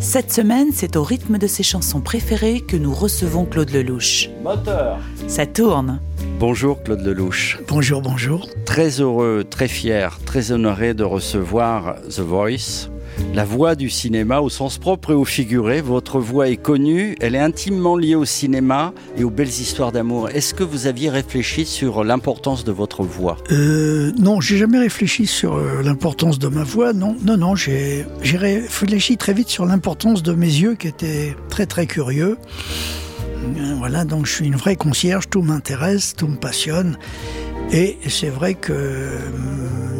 Cette semaine, c'est au rythme de ses chansons préférées que nous recevons Claude Lelouch. Moteur. Ça tourne. Bonjour Claude Lelouch. Bonjour, bonjour. Très heureux, très fier, très honoré de recevoir The Voice, la voix du cinéma au sens propre et au figuré. Votre voix est connue, elle est intimement liée au cinéma et aux belles histoires d'amour. Est-ce que vous aviez réfléchi sur l'importance de votre voix? Euh, Non, j'ai jamais réfléchi sur euh, l'importance de ma voix. Non, non, non, j'ai réfléchi très vite sur l'importance de mes yeux qui étaient très très curieux. Euh, voilà, donc je suis une vraie concierge, tout m'intéresse, tout me passionne. Et c'est vrai que euh,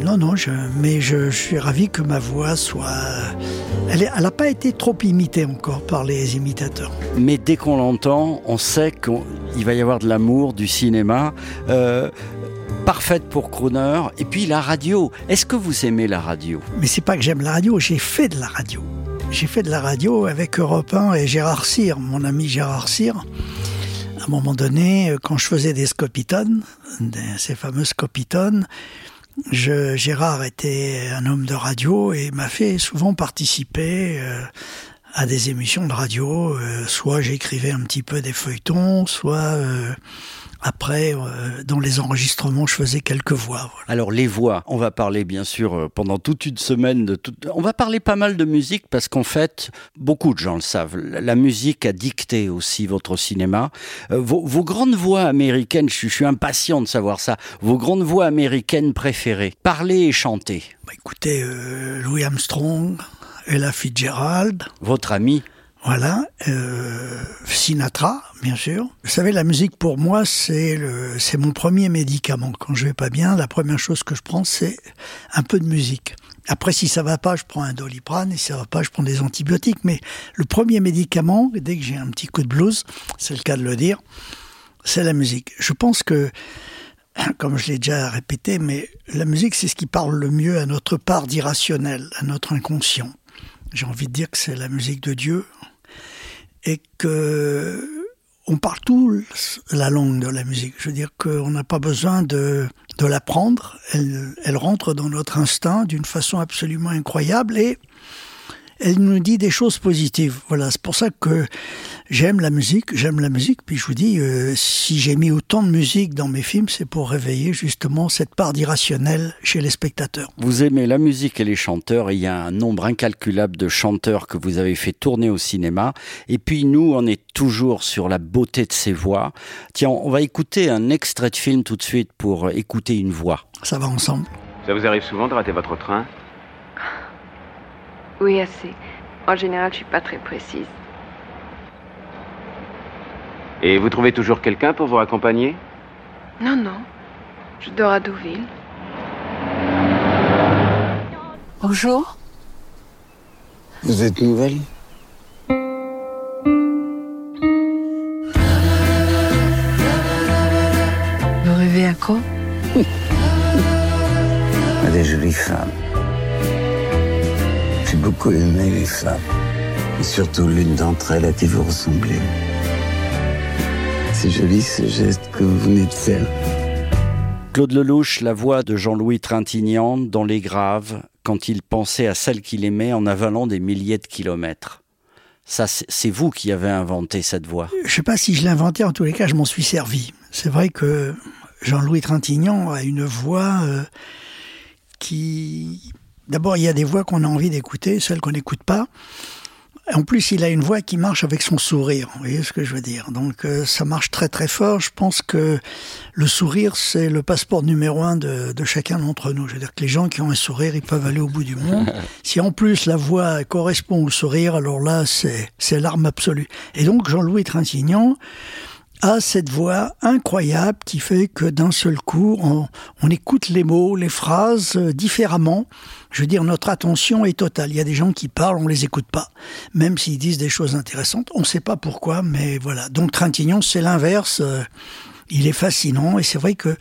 non, non, je, mais je, suis ravi que ma voix soit. Elle n'a pas été trop imitée encore par les imitateurs. Mais dès qu'on l'entend, on sait qu'il va y avoir de l'amour, du cinéma. Euh, parfaite pour Crooner. Et puis la radio. Est-ce que vous aimez la radio? Mais c'est pas que j'aime la radio, j'ai fait de la radio. J'ai fait de la radio avec Europe 1 et Gérard Cyr, mon ami Gérard Cyr. À un moment donné, quand je faisais des scopitones, ces fameux scopitones, je, Gérard était un homme de radio et m'a fait souvent participer euh, à des émissions de radio. Euh, soit j'écrivais un petit peu des feuilletons, soit euh, après, euh, dans les enregistrements, je faisais quelques voix. Alors les voix, on va parler bien sûr pendant toute une semaine de tout... On va parler pas mal de musique parce qu'en fait, beaucoup de gens le savent. La musique a dicté aussi votre cinéma. Vos, vos, grandes voix américaines, je, je, suis impatient de savoir ça. Vos grandes voix américaines préférées, parler et chanter. Bah, écoutez, Louis Armstrong, Ella Fitzgerald. Votre ami voilà, euh, Sinatra, bien sûr. Vous savez, la musique pour moi, c'est le, c'est mon premier médicament. Quand je vais pas bien, la première chose que je prends, c'est un peu de musique. Après, si ça va pas, je prends un doliprane, et si ça va pas, je prends des antibiotiques. Mais le premier médicament, dès que j'ai un petit coup de blues, c'est le cas de le dire, c'est la musique. Je pense que, comme je l'ai déjà répété, mais la musique, c'est ce qui parle le mieux à notre part d'irrationnel, à notre inconscient. J'ai envie de dire que c'est la musique de Dieu, et que on parle tout la langue de la musique. Je veux dire qu'on n'a pas besoin de, de l'apprendre. Elle, elle rentre dans notre instinct d'une façon absolument incroyable et elle nous dit des choses positives. Voilà, c'est pour ça que j'aime la musique, j'aime la musique. Puis je vous dis, euh, si j'ai mis autant de musique dans mes films, c'est pour réveiller justement cette part d'irrationnel chez les spectateurs. Vous aimez la musique et les chanteurs, et il y a un nombre incalculable de chanteurs que vous avez fait tourner au cinéma. Et puis nous, on est toujours sur la beauté de ces voix. Tiens, on va écouter un extrait de film tout de suite pour écouter une voix. Ça va ensemble. Ça vous arrive souvent de rater votre train? Oui, assez. En général, je suis pas très précise. Et vous trouvez toujours quelqu'un pour vous accompagner? Non, non. Je dors à Deauville. Bonjour. Vous êtes nouvelle? Vous rêvez à quoi? À des jolies femmes. J'ai beaucoup aimé les femmes. Et surtout l'une d'entre elles à qui vous ressemblez. C'est joli ce geste que vous venez de faire. Claude Lelouch, la voix de Jean-Louis Trintignant dans Les Graves, quand il pensait à celle qu'il aimait en avalant des milliers de kilomètres. Ça, c'est vous qui avez inventé cette voix. Je sais pas si je l'ai inventé, en tous les cas, je m'en suis servi. C'est vrai que Jean-Louis Trintignant a une voix euh, qui D'abord, il y a des voix qu'on a envie d'écouter, celles qu'on n'écoute pas. En plus, il a une voix qui marche avec son sourire. Vous voyez ce que je veux dire Donc, euh, ça marche très très fort. Je pense que le sourire, c'est le passeport numéro un de, de chacun d'entre nous. Je veux dire que les gens qui ont un sourire, ils peuvent aller au bout du monde. si en plus la voix correspond au sourire, alors là, c'est c'est l'arme absolue. Et donc, Jean-Louis Trintignant a cette voix incroyable qui fait que d'un seul coup, on, on, écoute les mots, les phrases euh, différemment. Je veux dire, notre attention est totale. Il y a des gens qui parlent, on les écoute pas, même s'ils disent des choses intéressantes. On ne sait pas pourquoi, mais voilà. Donc Trintignant, c'est l'inverse. Euh, il est fascinant et c'est vrai que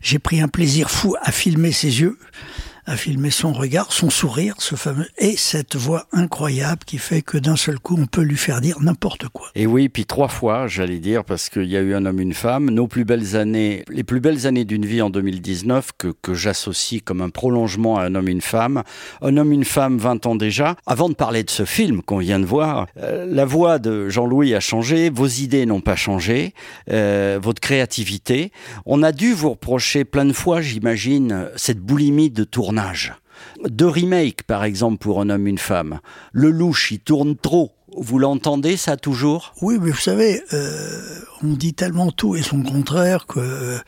j'ai pris un plaisir fou à filmer ses yeux à filmer son regard, son sourire, ce fameux, et cette voix incroyable qui fait que d'un seul coup, on peut lui faire dire n'importe quoi. Et oui, puis trois fois, j'allais dire, parce qu'il y a eu un homme, une femme, nos plus belles années, les plus belles années d'une vie en 2019, que, que j'associe comme un prolongement à un homme, une femme. Un homme, une femme, 20 ans déjà. Avant de parler de ce film qu'on vient de voir, euh, la voix de Jean-Louis a changé, vos idées n'ont pas changé, euh, votre créativité. On a dû vous reprocher plein de fois, j'imagine, cette boulimie de tournage deux remakes, par exemple, pour un homme, une femme. Le louche, il tourne trop. Vous l'entendez, ça, toujours? Oui, mais vous savez, euh, on dit tellement tout et son contraire que... Euh,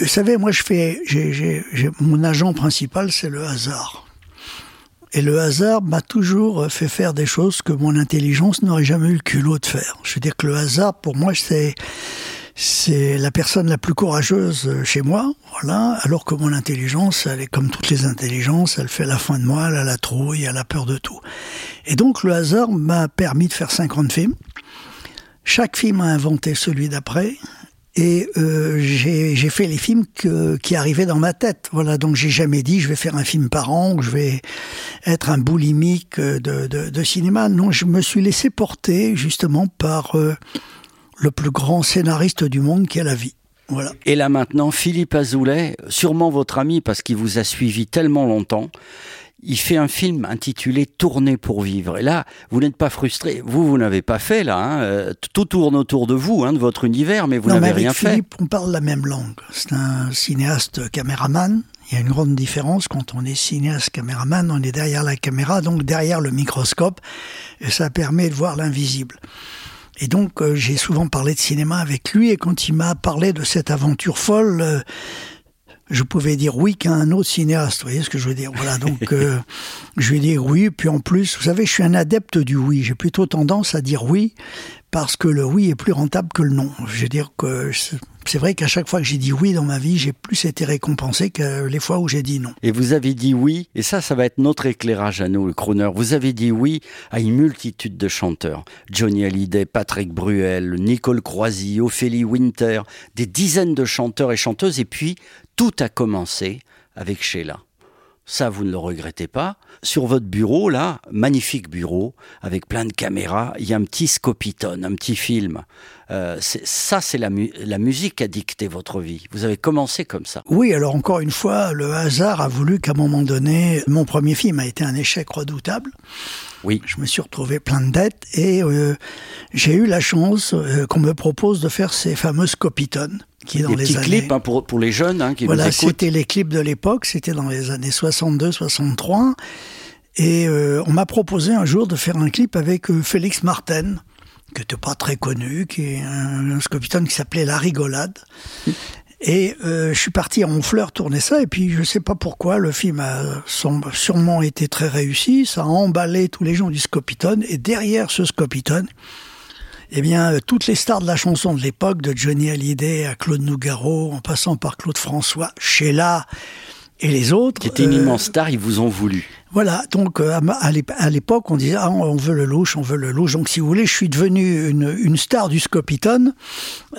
vous savez, moi, je fais... mon agent principal, c'est le hasard. Et le hasard m'a toujours fait faire des choses que mon intelligence n'aurait jamais eu le culot de faire. Je veux dire que le hasard, pour moi, c'est c'est la personne la plus courageuse chez moi, voilà, alors que mon intelligence, elle est comme toutes les intelligences, elle fait la fin de moi, elle a la trouille, elle a peur de tout. Et donc le hasard m'a permis de faire 50 films. Chaque film a inventé celui d'après. Et euh, j'ai fait les films que, qui arrivaient dans ma tête. Voilà, donc j'ai jamais dit je vais faire un film par an, ou je vais être un boulimique de, de, cinéma. Non, je me suis laissé porter justement par euh, le plus grand scénariste du monde qui a la vie. Voilà. Et là maintenant, Philippe Azoulay, sûrement votre ami parce qu'il vous a suivi tellement longtemps, il fait un film intitulé Tourner pour vivre. Et là, vous n'êtes pas frustré. Vous, vous n'avez pas fait là. Hein. Euh, tout tourne autour de vous, hein, de votre univers, mais vous n'avez rien fait. Philippe, on parle la même langue. C'est un cinéaste caméraman. Il y a une grande différence quand on est cinéaste caméraman, on est derrière la caméra, donc derrière le microscope, et ça permet de voir l'invisible. Et donc euh, j'ai souvent parlé de cinéma avec lui et quand il m'a parlé de cette aventure folle, euh, je pouvais dire oui qu'à un autre cinéaste. Vous voyez ce que je veux dire Voilà, donc euh, je lui ai dit oui. Puis en plus, vous savez, je suis un adepte du oui. J'ai plutôt tendance à dire oui parce que le oui est plus rentable que le non. Je veux dire que c'est vrai qu'à chaque fois que j'ai dit oui dans ma vie, j'ai plus été récompensé que les fois où j'ai dit non. Et vous avez dit oui, et ça, ça va être notre éclairage à nous, le crooner. Vous avez dit oui à une multitude de chanteurs. Johnny Hallyday, Patrick Bruel, Nicole Croisy, Ophélie Winter, des dizaines de chanteurs et chanteuses, et puis tout a commencé avec Sheila. Ça, vous ne le regrettez pas. Sur votre bureau, là, magnifique bureau, avec plein de caméras, il y a un petit scopitone, un petit film. Euh, ça, c'est la, la, musique qui a dicté votre vie. Vous avez commencé comme ça. Oui, alors encore une fois, le hasard a voulu qu'à un moment donné, mon premier film a été un échec redoutable. Oui. Je me suis retrouvé plein de dettes et euh, j'ai eu la chance euh, qu'on me propose de faire ces fameuses copitones. Qui est dans Des les petits années... clips hein, pour, pour les jeunes hein, qui voilà, nous écoutent. c'était les clips de l'époque, c'était dans les années 62-63. Et euh, on m'a proposé un jour de faire un clip avec euh, Félix Martin, qui n'était pas très connu, qui est un, un scopitone qui s'appelait La Rigolade. Et euh, je suis parti à Honfleur tourner ça, et puis je sais pas pourquoi, le film a sûrement été très réussi, ça a emballé tous les gens du Scopitone, et derrière ce Scopitone, eh bien, toutes les stars de la chanson de l'époque, de Johnny Hallyday à Claude Nougaro, en passant par Claude François, Sheila et les autres. Qui étaient une immense star, ils vous ont voulu. Voilà, donc euh, à l'époque, on disait ah, on veut le louche, on veut le louche. Donc si vous voulez, je suis devenu une, une star du Scopitone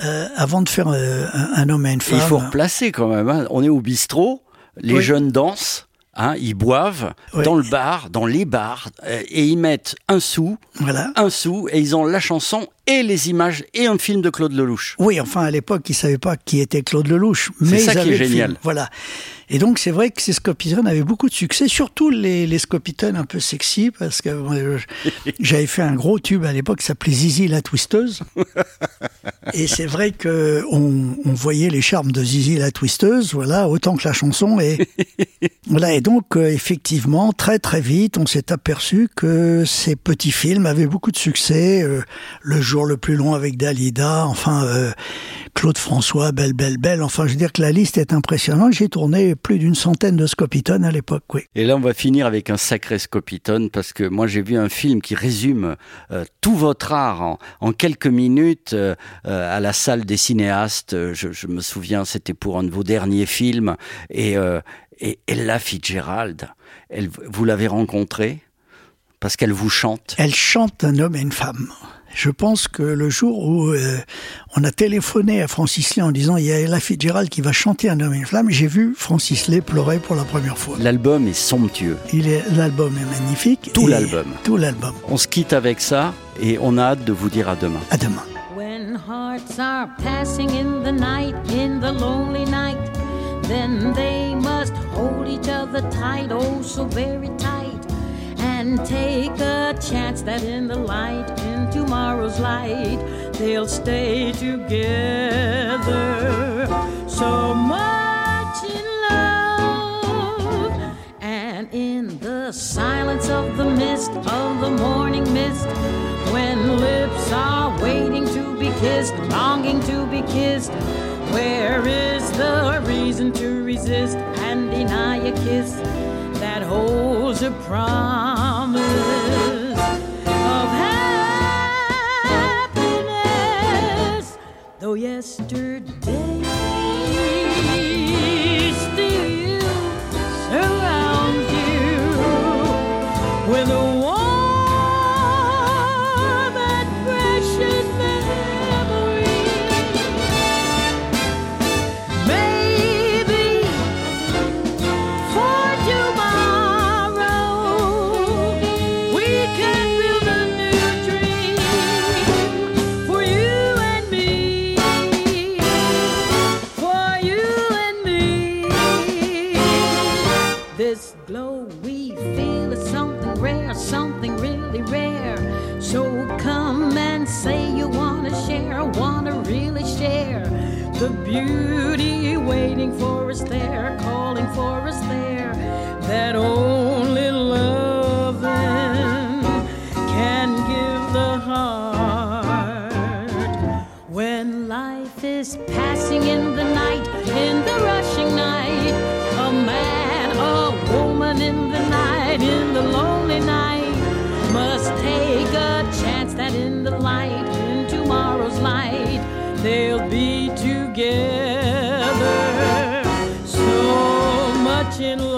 euh, avant de faire euh, un, un, homme et une femme. Et il faut replacer quand même. Hein. On est au bistrot, les oui. jeunes dansent. Hein, ils boivent dans le bar, dans les bars, euh, et ils mettent un sou, voilà. un sou, et ils ont la chanson et les images et un film de Claude Lelouch. Oui, enfin à l'époque, ils savaient pas qui était Claude Lelouch, mais ça ils qui est génial. Film. Voilà. Et donc c'est vrai que ces Scopitones avaient beaucoup de succès, surtout les, les Scopitones un peu sexy, parce que euh, j'avais fait un gros tube à l'époque qui s'appelait Zizi la twisteuse. et c'est vrai que on, on, voyait les charmes de Zizi la twisteuse, voilà, autant que la chanson. Et voilà. Et donc euh, effectivement, très très vite, on s'est aperçu que ces petits films avaient beaucoup de succès. Euh, le jour le plus long avec Dalida, enfin Claude François, Belle Belle Belle. Enfin, je veux dire que la liste est impressionnante. J'ai tourné plus d'une centaine de scopitones à l'époque, oui. Et là, on va finir avec un sacré scopitone parce que moi, j'ai vu un film qui résume euh, tout votre art en, quelques minutes euh, à la salle des cinéastes. Je, je me souviens, c'était pour un de vos derniers films. Et, et Ella Fitzgerald, elle, vous l'avez rencontrée? Parce qu'elle vous chante? Elle chante un homme et une femme. Je pense que le jour où euh, on a téléphoné à Francis Lay en disant il y a Ella Fitzgerald qui va chanter Un homme et une flamme, j'ai vu Francis Lay pleurer pour la première fois. L'album est somptueux. Il est, l'album est magnifique. Tout l'album. Tout l'album. On se quitte avec ça et on a hâte de vous dire à demain. À demain. When hearts are passing in the night, in the lonely night, then they must hold each other tight, oh so very tight. And take a chance that in the light, in tomorrow's light, they'll stay together. So much in love, and in the silence of the mist, of the morning mist, when lips are waiting to be kissed, longing to be kissed. Where is the reason to resist and deny a kiss? that holds a promise of happiness. Though yesterday passing in the night, in the rushing night, a man, a woman in the night, in the lonely night, must take a chance that in the light, in tomorrow's light, they'll be together. So much in love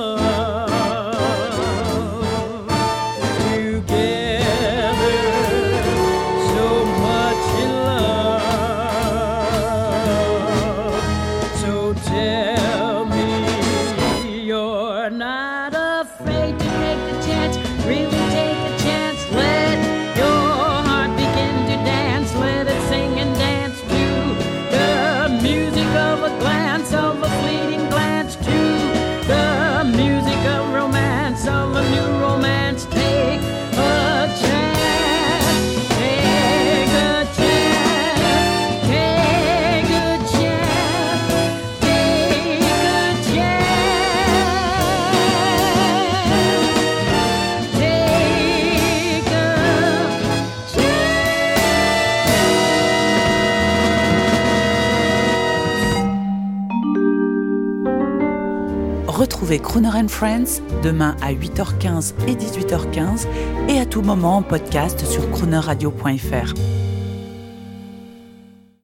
Retrouvez Crooner and Friends demain à 8h15 et 18h15 et à tout moment en podcast sur croonerradio.fr.